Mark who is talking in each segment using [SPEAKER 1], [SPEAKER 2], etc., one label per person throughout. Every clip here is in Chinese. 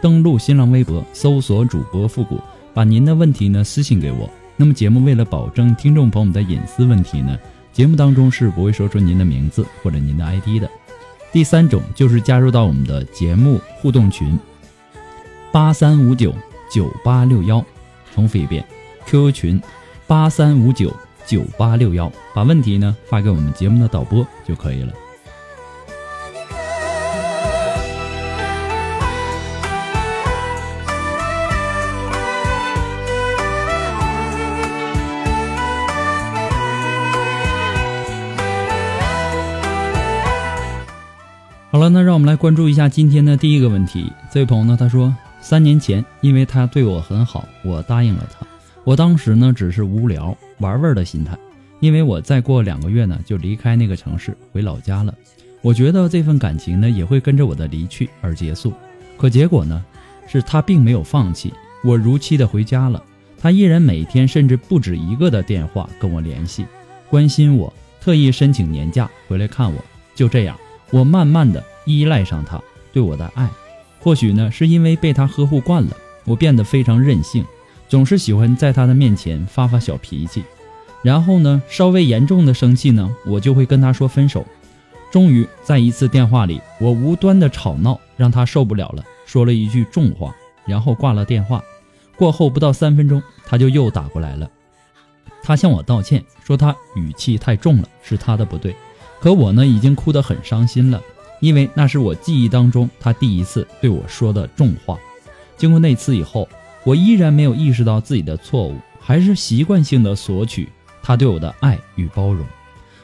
[SPEAKER 1] 登录新浪微博，搜索主播复古，把您的问题呢私信给我。那么节目为了保证听众朋友们的隐私问题呢，节目当中是不会说出您的名字或者您的 ID 的。第三种就是加入到我们的节目互动群，八三五九九八六幺，重复一遍，QQ 群八三五九九八六幺，把问题呢发给我们节目的导播就可以了。那让我们来关注一下今天的第一个问题。这位朋友呢，他说，三年前因为他对我很好，我答应了他。我当时呢，只是无聊玩玩的心态，因为我再过两个月呢，就离开那个城市回老家了。我觉得这份感情呢，也会跟着我的离去而结束。可结果呢，是他并没有放弃，我如期的回家了。他依然每天甚至不止一个的电话跟我联系，关心我，特意申请年假回来看我。就这样。我慢慢的依赖上他对我的爱，或许呢是因为被他呵护惯了，我变得非常任性，总是喜欢在他的面前发发小脾气，然后呢稍微严重的生气呢，我就会跟他说分手。终于在一次电话里，我无端的吵闹让他受不了了，说了一句重话，然后挂了电话。过后不到三分钟，他就又打过来了，他向我道歉，说他语气太重了，是他的不对。可我呢，已经哭得很伤心了，因为那是我记忆当中他第一次对我说的重话。经过那次以后，我依然没有意识到自己的错误，还是习惯性的索取他对我的爱与包容。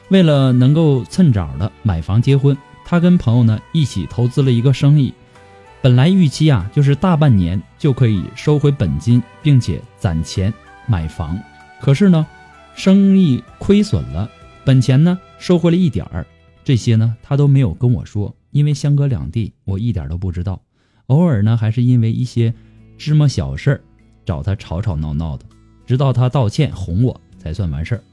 [SPEAKER 1] 为了能够趁早的买房结婚，他跟朋友呢一起投资了一个生意，本来预期啊就是大半年就可以收回本金，并且攒钱买房。可是呢，生意亏损了。本钱呢收回了一点儿，这些呢他都没有跟我说，因为相隔两地，我一点都不知道。偶尔呢还是因为一些芝麻小事儿找他吵吵闹闹的，直到他道歉哄我才算完事儿。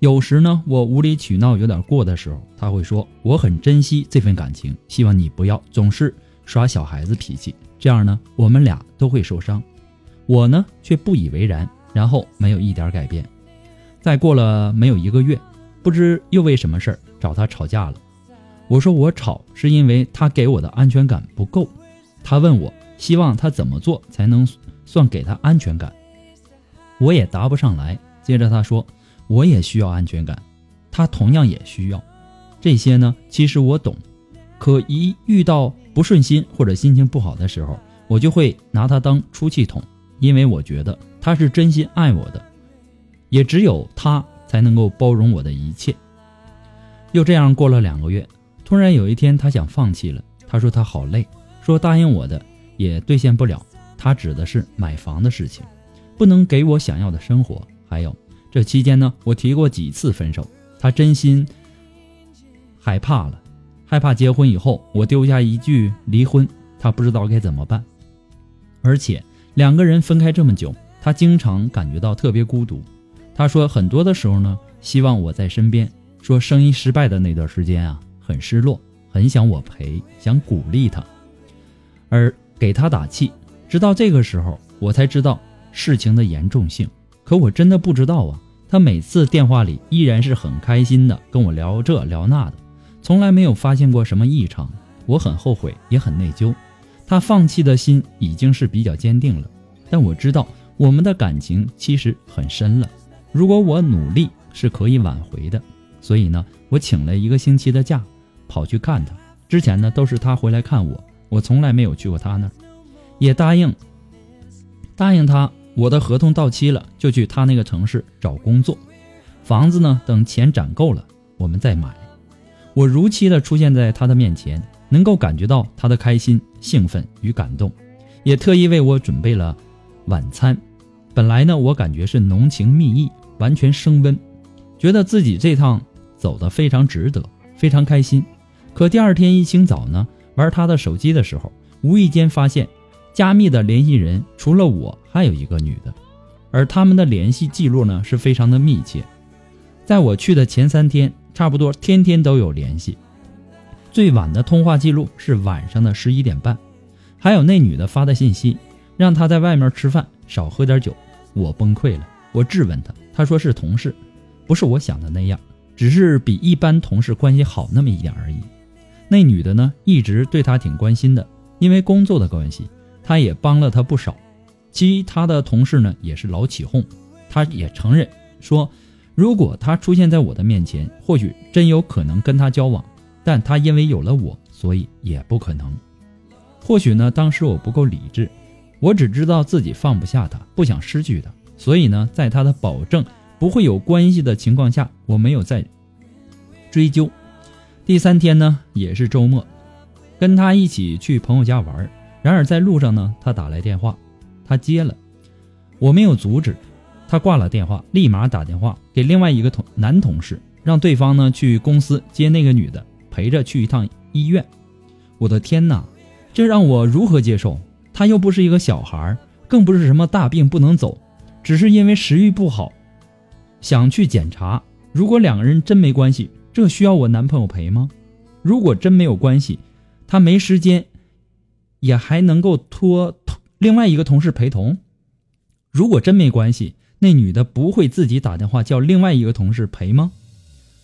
[SPEAKER 1] 有时呢我无理取闹有点过的时候，他会说我很珍惜这份感情，希望你不要总是耍小孩子脾气，这样呢我们俩都会受伤。我呢却不以为然，然后没有一点改变。再过了没有一个月，不知又为什么事儿找他吵架了。我说我吵是因为他给我的安全感不够。他问我希望他怎么做才能算给他安全感，我也答不上来。接着他说我也需要安全感，他同样也需要。这些呢，其实我懂，可一遇到不顺心或者心情不好的时候，我就会拿他当出气筒，因为我觉得他是真心爱我的。也只有他才能够包容我的一切。又这样过了两个月，突然有一天，他想放弃了。他说他好累，说答应我的也兑现不了。他指的是买房的事情，不能给我想要的生活。还有这期间呢，我提过几次分手，他真心害怕了，害怕结婚以后我丢下一句离婚，他不知道该怎么办。而且两个人分开这么久，他经常感觉到特别孤独。他说很多的时候呢，希望我在身边。说生意失败的那段时间啊，很失落，很想我陪，想鼓励他，而给他打气。直到这个时候，我才知道事情的严重性。可我真的不知道啊，他每次电话里依然是很开心的跟我聊这聊那的，从来没有发现过什么异常。我很后悔，也很内疚。他放弃的心已经是比较坚定了，但我知道我们的感情其实很深了。如果我努力，是可以挽回的。所以呢，我请了一个星期的假，跑去看他。之前呢，都是他回来看我，我从来没有去过他那儿。也答应，答应他，我的合同到期了，就去他那个城市找工作。房子呢，等钱攒够了，我们再买。我如期的出现在他的面前，能够感觉到他的开心、兴奋与感动，也特意为我准备了晚餐。本来呢，我感觉是浓情蜜意，完全升温，觉得自己这趟。走得非常值得，非常开心。可第二天一清早呢，玩他的手机的时候，无意间发现，加密的联系人除了我，还有一个女的，而他们的联系记录呢是非常的密切。在我去的前三天，差不多天天都有联系。最晚的通话记录是晚上的十一点半，还有那女的发的信息，让他在外面吃饭少喝点酒。我崩溃了，我质问他，他说是同事，不是我想的那样。只是比一般同事关系好那么一点而已。那女的呢，一直对他挺关心的，因为工作的关系，他也帮了他不少。其他的同事呢，也是老起哄。他也承认说，如果他出现在我的面前，或许真有可能跟他交往，但他因为有了我，所以也不可能。或许呢，当时我不够理智，我只知道自己放不下他，不想失去他，所以呢，在他的保证。不会有关系的情况下，我没有再追究。第三天呢，也是周末，跟他一起去朋友家玩。然而在路上呢，他打来电话，他接了，我没有阻止，他挂了电话，立马打电话给另外一个同男同事，让对方呢去公司接那个女的，陪着去一趟医院。我的天哪，这让我如何接受？他又不是一个小孩，更不是什么大病不能走，只是因为食欲不好。想去检查，如果两个人真没关系，这需要我男朋友陪吗？如果真没有关系，他没时间，也还能够托另外一个同事陪同。如果真没关系，那女的不会自己打电话叫另外一个同事陪吗？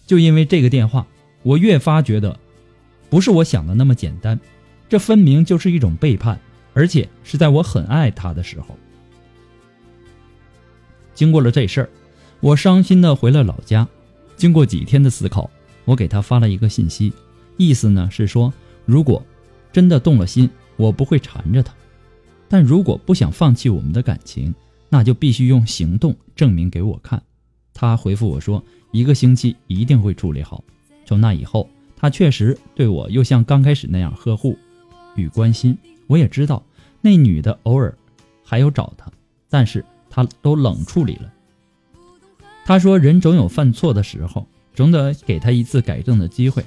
[SPEAKER 1] 就因为这个电话，我越发觉得，不是我想的那么简单，这分明就是一种背叛，而且是在我很爱他的时候。经过了这事儿。我伤心的回了老家，经过几天的思考，我给他发了一个信息，意思呢是说，如果真的动了心，我不会缠着他；但如果不想放弃我们的感情，那就必须用行动证明给我看。他回复我说，一个星期一定会处理好。从那以后，他确实对我又像刚开始那样呵护与关心。我也知道那女的偶尔还有找他，但是他都冷处理了。他说：“人总有犯错的时候，总得给他一次改正的机会。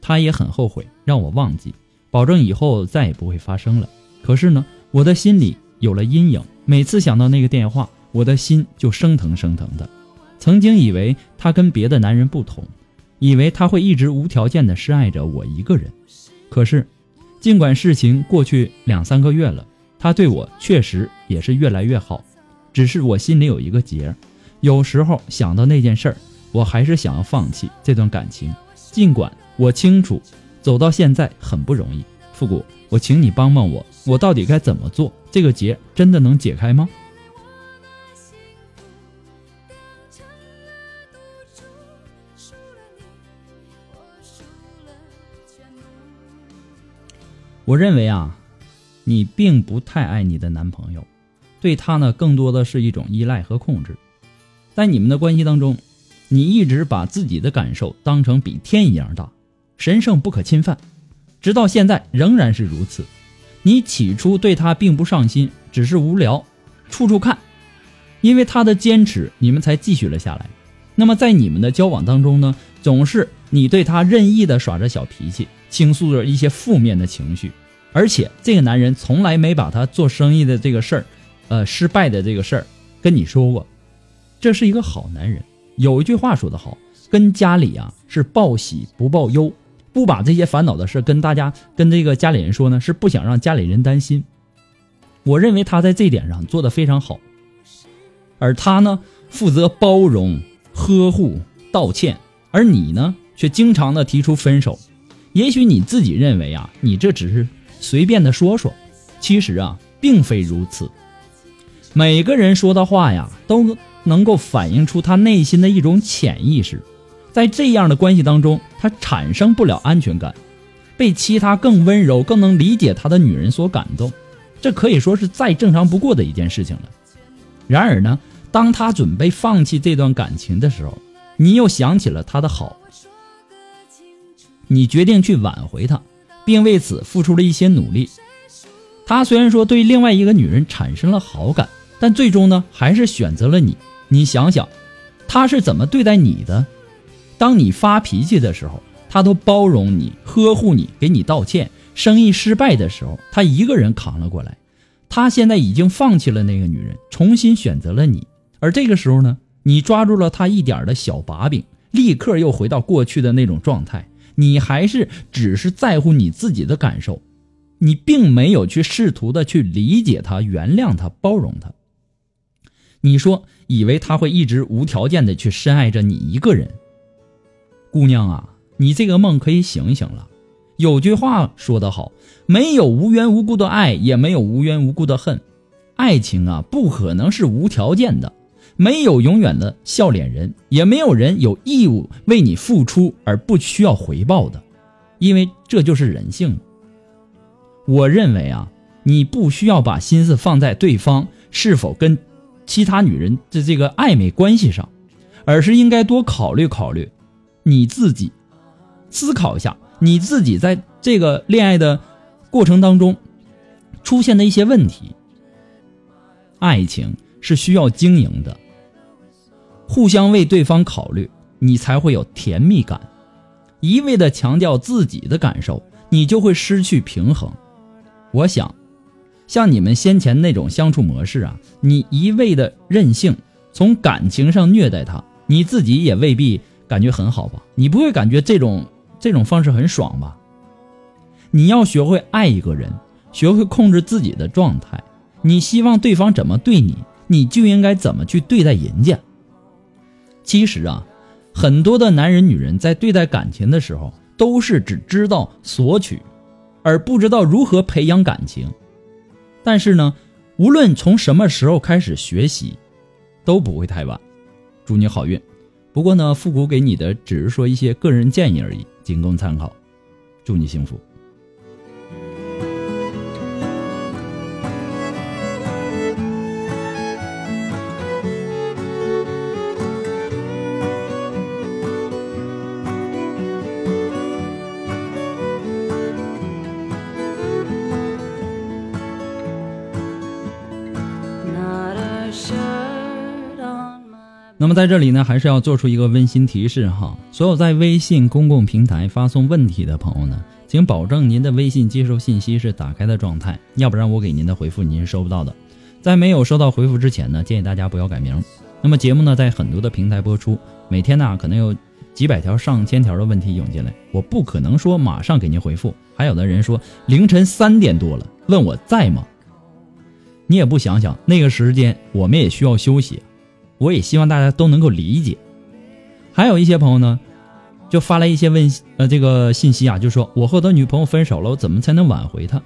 [SPEAKER 1] 他也很后悔让我忘记，保证以后再也不会发生了。可是呢，我的心里有了阴影，每次想到那个电话，我的心就生疼生疼的。曾经以为他跟别的男人不同，以为他会一直无条件的深爱着我一个人。可是，尽管事情过去两三个月了，他对我确实也是越来越好，只是我心里有一个结。”有时候想到那件事儿，我还是想要放弃这段感情。尽管我清楚走到现在很不容易，复古，我请你帮帮我，我到底该怎么做？这个结真的能解开吗？我认为啊，你并不太爱你的男朋友，对他呢，更多的是一种依赖和控制。在你们的关系当中，你一直把自己的感受当成比天一样大，神圣不可侵犯，直到现在仍然是如此。你起初对他并不上心，只是无聊，处处看，因为他的坚持，你们才继续了下来。那么在你们的交往当中呢，总是你对他任意的耍着小脾气，倾诉着一些负面的情绪，而且这个男人从来没把他做生意的这个事儿，呃，失败的这个事儿跟你说过，这是一个好男人。有一句话说得好，跟家里啊是报喜不报忧，不把这些烦恼的事跟大家跟这个家里人说呢，是不想让家里人担心。我认为他在这点上做得非常好，而他呢负责包容。呵护、道歉，而你呢，却经常的提出分手。也许你自己认为啊，你这只是随便的说说，其实啊，并非如此。每个人说的话呀，都能够反映出他内心的一种潜意识。在这样的关系当中，他产生不了安全感，被其他更温柔、更能理解他的女人所感动，这可以说是再正常不过的一件事情了。然而呢？当他准备放弃这段感情的时候，你又想起了他的好，你决定去挽回他，并为此付出了一些努力。他虽然说对另外一个女人产生了好感，但最终呢，还是选择了你。你想想，他是怎么对待你的？当你发脾气的时候，他都包容你、呵护你、给你道歉；生意失败的时候，他一个人扛了过来。他现在已经放弃了那个女人，重新选择了你。而这个时候呢，你抓住了他一点的小把柄，立刻又回到过去的那种状态。你还是只是在乎你自己的感受，你并没有去试图的去理解他、原谅他、包容他。你说以为他会一直无条件的去深爱着你一个人，姑娘啊，你这个梦可以醒醒了。有句话说得好，没有无缘无故的爱，也没有无缘无故的恨。爱情啊，不可能是无条件的。没有永远的笑脸人，也没有人有义务为你付出而不需要回报的，因为这就是人性。我认为啊，你不需要把心思放在对方是否跟其他女人的这个暧昧关系上，而是应该多考虑考虑你自己，思考一下你自己在这个恋爱的过程当中出现的一些问题。爱情是需要经营的。互相为对方考虑，你才会有甜蜜感。一味的强调自己的感受，你就会失去平衡。我想，像你们先前那种相处模式啊，你一味的任性，从感情上虐待他，你自己也未必感觉很好吧？你不会感觉这种这种方式很爽吧？你要学会爱一个人，学会控制自己的状态。你希望对方怎么对你，你就应该怎么去对待人家。其实啊，很多的男人、女人在对待感情的时候，都是只知道索取，而不知道如何培养感情。但是呢，无论从什么时候开始学习，都不会太晚。祝你好运。不过呢，复古给你的只是说一些个人建议而已，仅供参考。祝你幸福。那么在这里呢，还是要做出一个温馨提示哈，所有在微信公共平台发送问题的朋友呢，请保证您的微信接收信息是打开的状态，要不然我给您的回复您是收不到的。在没有收到回复之前呢，建议大家不要改名。那么节目呢，在很多的平台播出，每天呢可能有几百条、上千条的问题涌进来，我不可能说马上给您回复。还有的人说凌晨三点多了，问我在吗？你也不想想，那个时间我们也需要休息。我也希望大家都能够理解。还有一些朋友呢，就发来一些问呃这个信息啊，就说我和我的女朋友分手了，我怎么才能挽回她？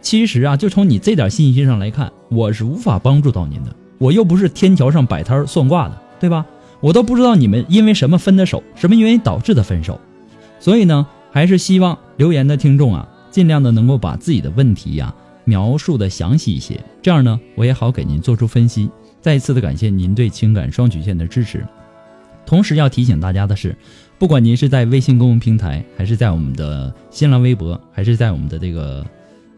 [SPEAKER 1] 其实啊，就从你这点信息上来看，我是无法帮助到您的。我又不是天桥上摆摊算卦的，对吧？我都不知道你们因为什么分的手，什么原因导致的分手。所以呢，还是希望留言的听众啊，尽量的能够把自己的问题呀描述的详细一些，这样呢，我也好给您做出分析。再一次的感谢您对情感双曲线的支持，同时要提醒大家的是，不管您是在微信公众平台，还是在我们的新浪微博，还是在我们的这个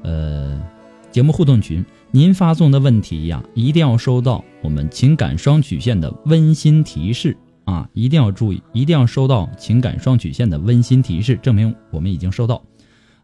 [SPEAKER 1] 呃节目互动群，您发送的问题呀，一定要收到我们情感双曲线的温馨提示啊。啊，一定要注意，一定要收到情感双曲线的温馨提示，证明我们已经收到。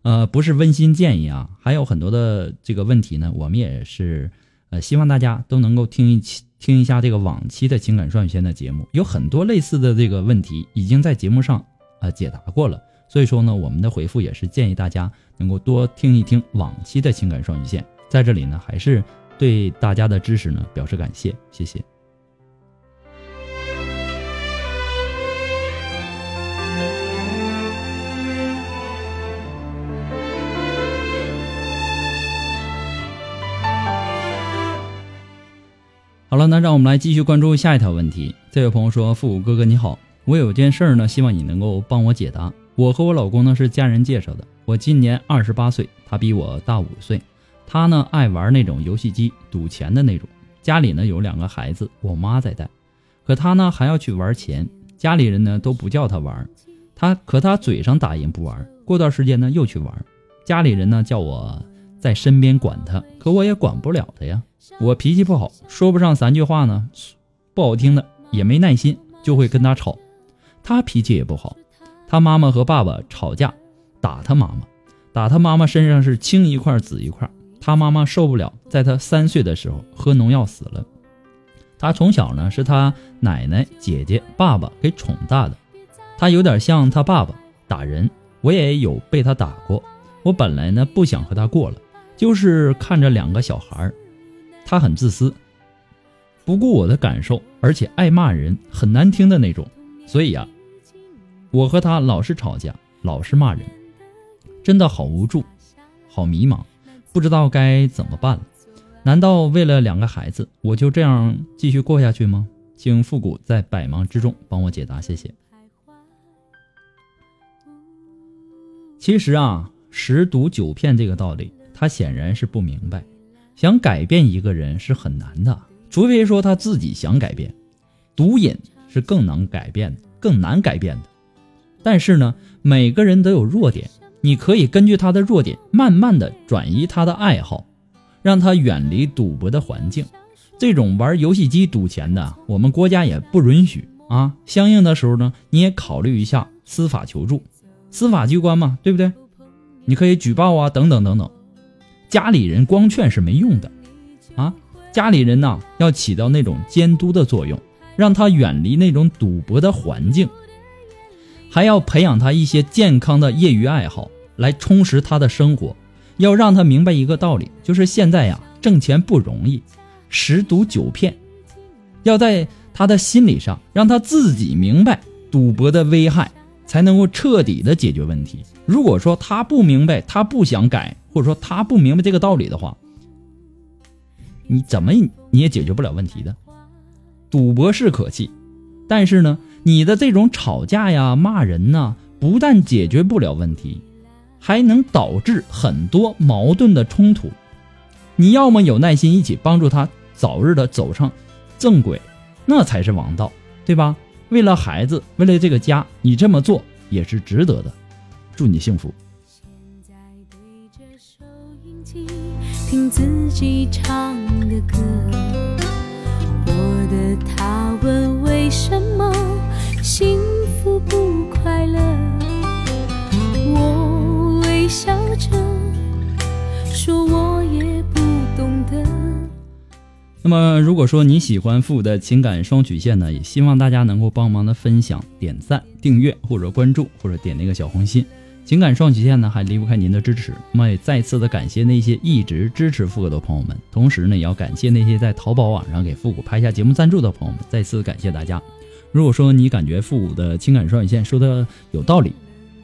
[SPEAKER 1] 呃，不是温馨建议啊，还有很多的这个问题呢，我们也是呃，希望大家都能够听一期听一下这个往期的情感双曲线的节目，有很多类似的这个问题已经在节目上呃解答过了。所以说呢，我们的回复也是建议大家能够多听一听往期的情感双曲线。在这里呢，还是对大家的支持呢表示感谢，谢谢。好了，那让我们来继续关注下一条问题。这位朋友说：“复古哥哥你好，我有件事儿呢，希望你能够帮我解答。我和我老公呢是家人介绍的，我今年二十八岁，他比我大五岁。他呢爱玩那种游戏机，赌钱的那种。家里呢有两个孩子，我妈在带，可他呢还要去玩钱。家里人呢都不叫他玩，他可他嘴上答应不玩，过段时间呢又去玩。家里人呢叫我在身边管他，可我也管不了他呀。”我脾气不好，说不上三句话呢，不好听的也没耐心，就会跟他吵。他脾气也不好，他妈妈和爸爸吵架，打他妈妈，打他妈妈身上是青一块紫一块。他妈妈受不了，在他三岁的时候喝农药死了。他从小呢是他奶奶、姐姐、爸爸给宠大的，他有点像他爸爸打人，我也有被他打过。我本来呢不想和他过了，就是看着两个小孩他很自私，不顾我的感受，而且爱骂人，很难听的那种。所以啊，我和他老是吵架，老是骂人，真的好无助，好迷茫，不知道该怎么办了。难道为了两个孩子，我就这样继续过下去吗？请复古在百忙之中帮我解答，谢谢。其实啊，十赌九骗这个道理，他显然是不明白。想改变一个人是很难的，除非说他自己想改变。毒瘾是更能改变，更难改变的。但是呢，每个人都有弱点，你可以根据他的弱点，慢慢的转移他的爱好，让他远离赌博的环境。这种玩游戏机赌钱的，我们国家也不允许啊。相应的时候呢，你也考虑一下司法求助，司法机关嘛，对不对？你可以举报啊，等等等等。家里人光劝是没用的，啊，家里人呢要起到那种监督的作用，让他远离那种赌博的环境，还要培养他一些健康的业余爱好来充实他的生活。要让他明白一个道理，就是现在呀挣钱不容易，十赌九骗，要在他的心理上让他自己明白赌博的危害，才能够彻底的解决问题。如果说他不明白，他不想改。或者说他不明白这个道理的话，你怎么你也解决不了问题的。赌博是可气，但是呢，你的这种吵架呀、骂人呐，不但解决不了问题，还能导致很多矛盾的冲突。你要么有耐心一起帮助他早日的走上正轨，那才是王道，对吧？为了孩子，为了这个家，你这么做也是值得的。祝你幸福。听自己唱的歌，我的他问为什么幸福不快乐，我微笑着说我也不懂得。那么，如果说你喜欢父的情感双曲线呢，也希望大家能够帮忙的分享、点赞、订阅或者关注，或者点那个小红心。情感双曲线呢，还离不开您的支持。那么，也再次的感谢那些一直支持复古的朋友们，同时呢，也要感谢那些在淘宝网上给复古拍下节目赞助的朋友们。再次感谢大家。如果说你感觉复古的情感双曲线说的有道理，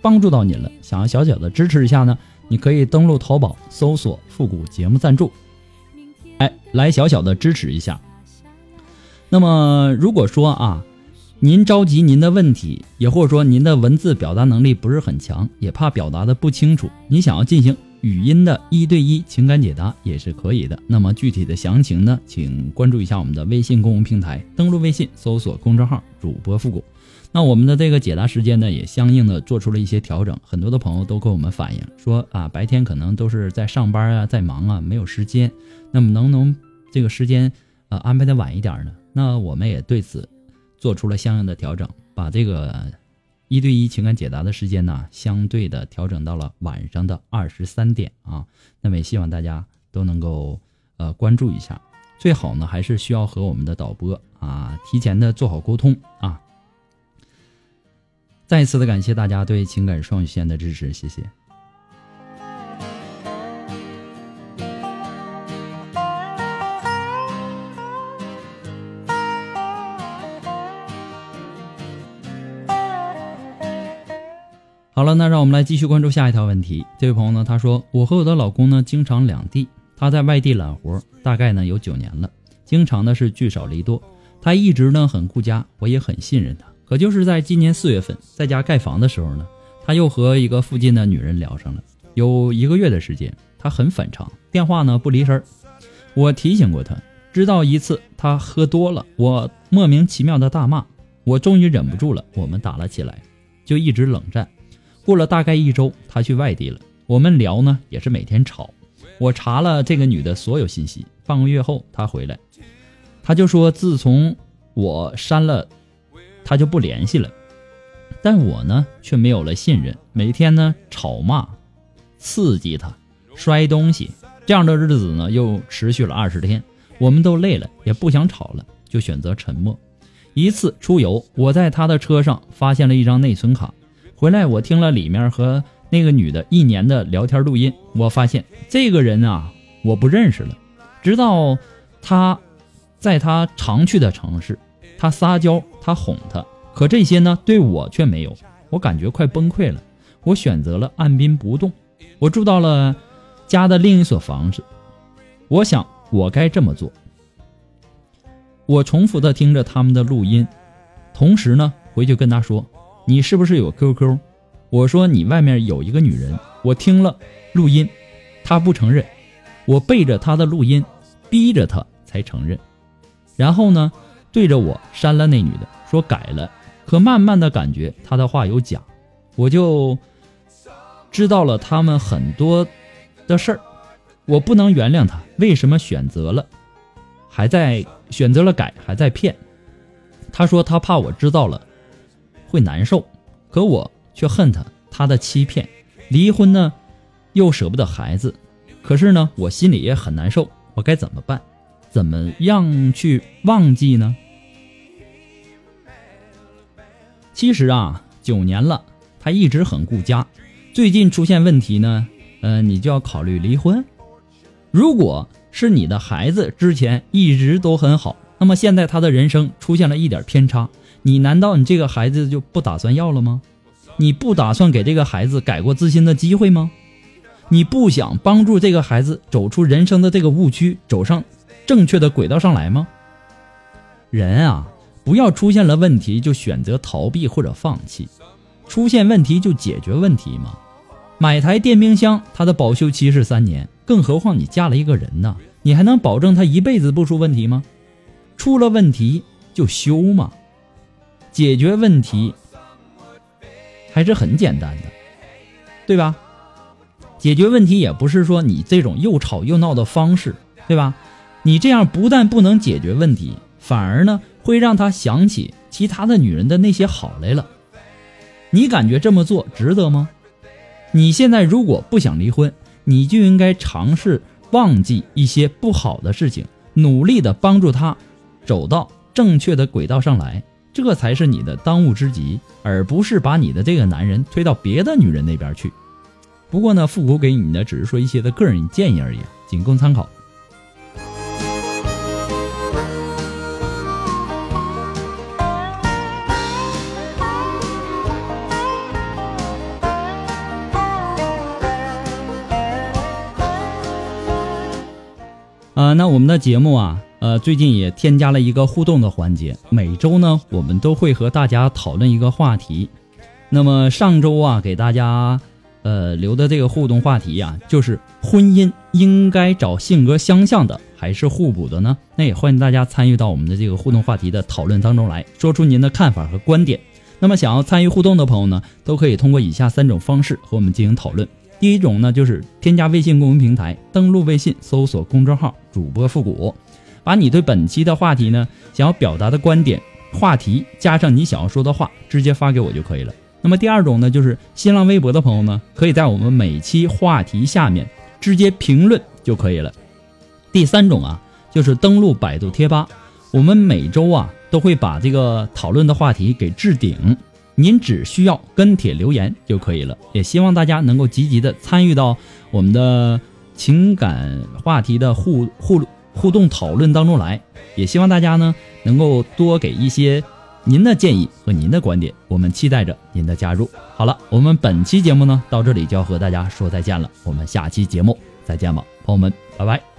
[SPEAKER 1] 帮助到您了，想要小小的支持一下呢，你可以登录淘宝搜索“复古节目赞助”，哎，来小小的支持一下。那么，如果说啊。您着急您的问题，也或者说您的文字表达能力不是很强，也怕表达的不清楚，您想要进行语音的一对一情感解答也是可以的。那么具体的详情呢，请关注一下我们的微信公众平台，登录微信搜索公众号主播复古。那我们的这个解答时间呢，也相应的做出了一些调整。很多的朋友都跟我们反映说啊，白天可能都是在上班啊，在忙啊，没有时间。那么能不能这个时间呃安排的晚一点呢？那我们也对此。做出了相应的调整，把这个一对一情感解答的时间呢，相对的调整到了晚上的二十三点啊。那么也希望大家都能够呃关注一下，最好呢还是需要和我们的导播啊提前的做好沟通啊。再一次的感谢大家对情感双语线的支持，谢谢。好了，那让我们来继续关注下一条问题。这位朋友呢，他说：“我和我的老公呢，经常两地，他在外地揽活，大概呢有九年了，经常呢是聚少离多。他一直呢很顾家，我也很信任他。可就是在今年四月份，在家盖房的时候呢，他又和一个附近的女人聊上了，有一个月的时间，他很反常，电话呢不离身。我提醒过他，直到一次他喝多了，我莫名其妙的大骂，我终于忍不住了，我们打了起来，就一直冷战。”过了大概一周，他去外地了。我们聊呢，也是每天吵。我查了这个女的所有信息。半个月后，他回来，他就说自从我删了，他就不联系了。但我呢，却没有了信任，每天呢吵骂，刺激他，摔东西。这样的日子呢，又持续了二十天。我们都累了，也不想吵了，就选择沉默。一次出游，我在他的车上发现了一张内存卡。回来，我听了里面和那个女的一年的聊天录音，我发现这个人啊，我不认识了。直到他在他常去的城市，他撒娇，他哄他，可这些呢，对我却没有。我感觉快崩溃了。我选择了按兵不动。我住到了家的另一所房子。我想，我该这么做。我重复的听着他们的录音，同时呢，回去跟他说。你是不是有 QQ？我说你外面有一个女人，我听了录音，她不承认，我背着她的录音，逼着她才承认。然后呢，对着我删了那女的，说改了。可慢慢的感觉他的话有假，我就知道了他们很多的事儿。我不能原谅他，为什么选择了，还在选择了改，还在骗？他说他怕我知道了。会难受，可我却恨他，他的欺骗，离婚呢，又舍不得孩子，可是呢，我心里也很难受，我该怎么办？怎么样去忘记呢？其实啊，九年了，他一直很顾家，最近出现问题呢，呃，你就要考虑离婚。如果是你的孩子之前一直都很好，那么现在他的人生出现了一点偏差。你难道你这个孩子就不打算要了吗？你不打算给这个孩子改过自新的机会吗？你不想帮助这个孩子走出人生的这个误区，走上正确的轨道上来吗？人啊，不要出现了问题就选择逃避或者放弃，出现问题就解决问题嘛。买台电冰箱，它的保修期是三年，更何况你嫁了一个人呢？你还能保证他一辈子不出问题吗？出了问题就修嘛。解决问题还是很简单的，对吧？解决问题也不是说你这种又吵又闹的方式，对吧？你这样不但不能解决问题，反而呢会让他想起其他的女人的那些好来了。你感觉这么做值得吗？你现在如果不想离婚，你就应该尝试忘记一些不好的事情，努力的帮助他走到正确的轨道上来。这才是你的当务之急，而不是把你的这个男人推到别的女人那边去。不过呢，复古给你的只是说一些的个人建议而已，仅供参考。啊，那我们的节目啊。呃，最近也添加了一个互动的环节，每周呢，我们都会和大家讨论一个话题。那么上周啊，给大家呃留的这个互动话题呀，就是婚姻应该找性格相像的还是互补的呢？那也欢迎大家参与到我们的这个互动话题的讨论当中来，说出您的看法和观点。那么想要参与互动的朋友呢，都可以通过以下三种方式和我们进行讨论。第一种呢，就是添加微信公众平台，登录微信搜索公众号主播复古。把你对本期的话题呢，想要表达的观点话题加上你想要说的话，直接发给我就可以了。那么第二种呢，就是新浪微博的朋友呢，可以在我们每期话题下面直接评论就可以了。第三种啊，就是登录百度贴吧，我们每周啊都会把这个讨论的话题给置顶，您只需要跟帖留言就可以了。也希望大家能够积极的参与到我们的情感话题的互互互动讨论当中来，也希望大家呢能够多给一些您的建议和您的观点，我们期待着您的加入。好了，我们本期节目呢到这里就要和大家说再见了，我们下期节目再见吧，朋友们，拜拜。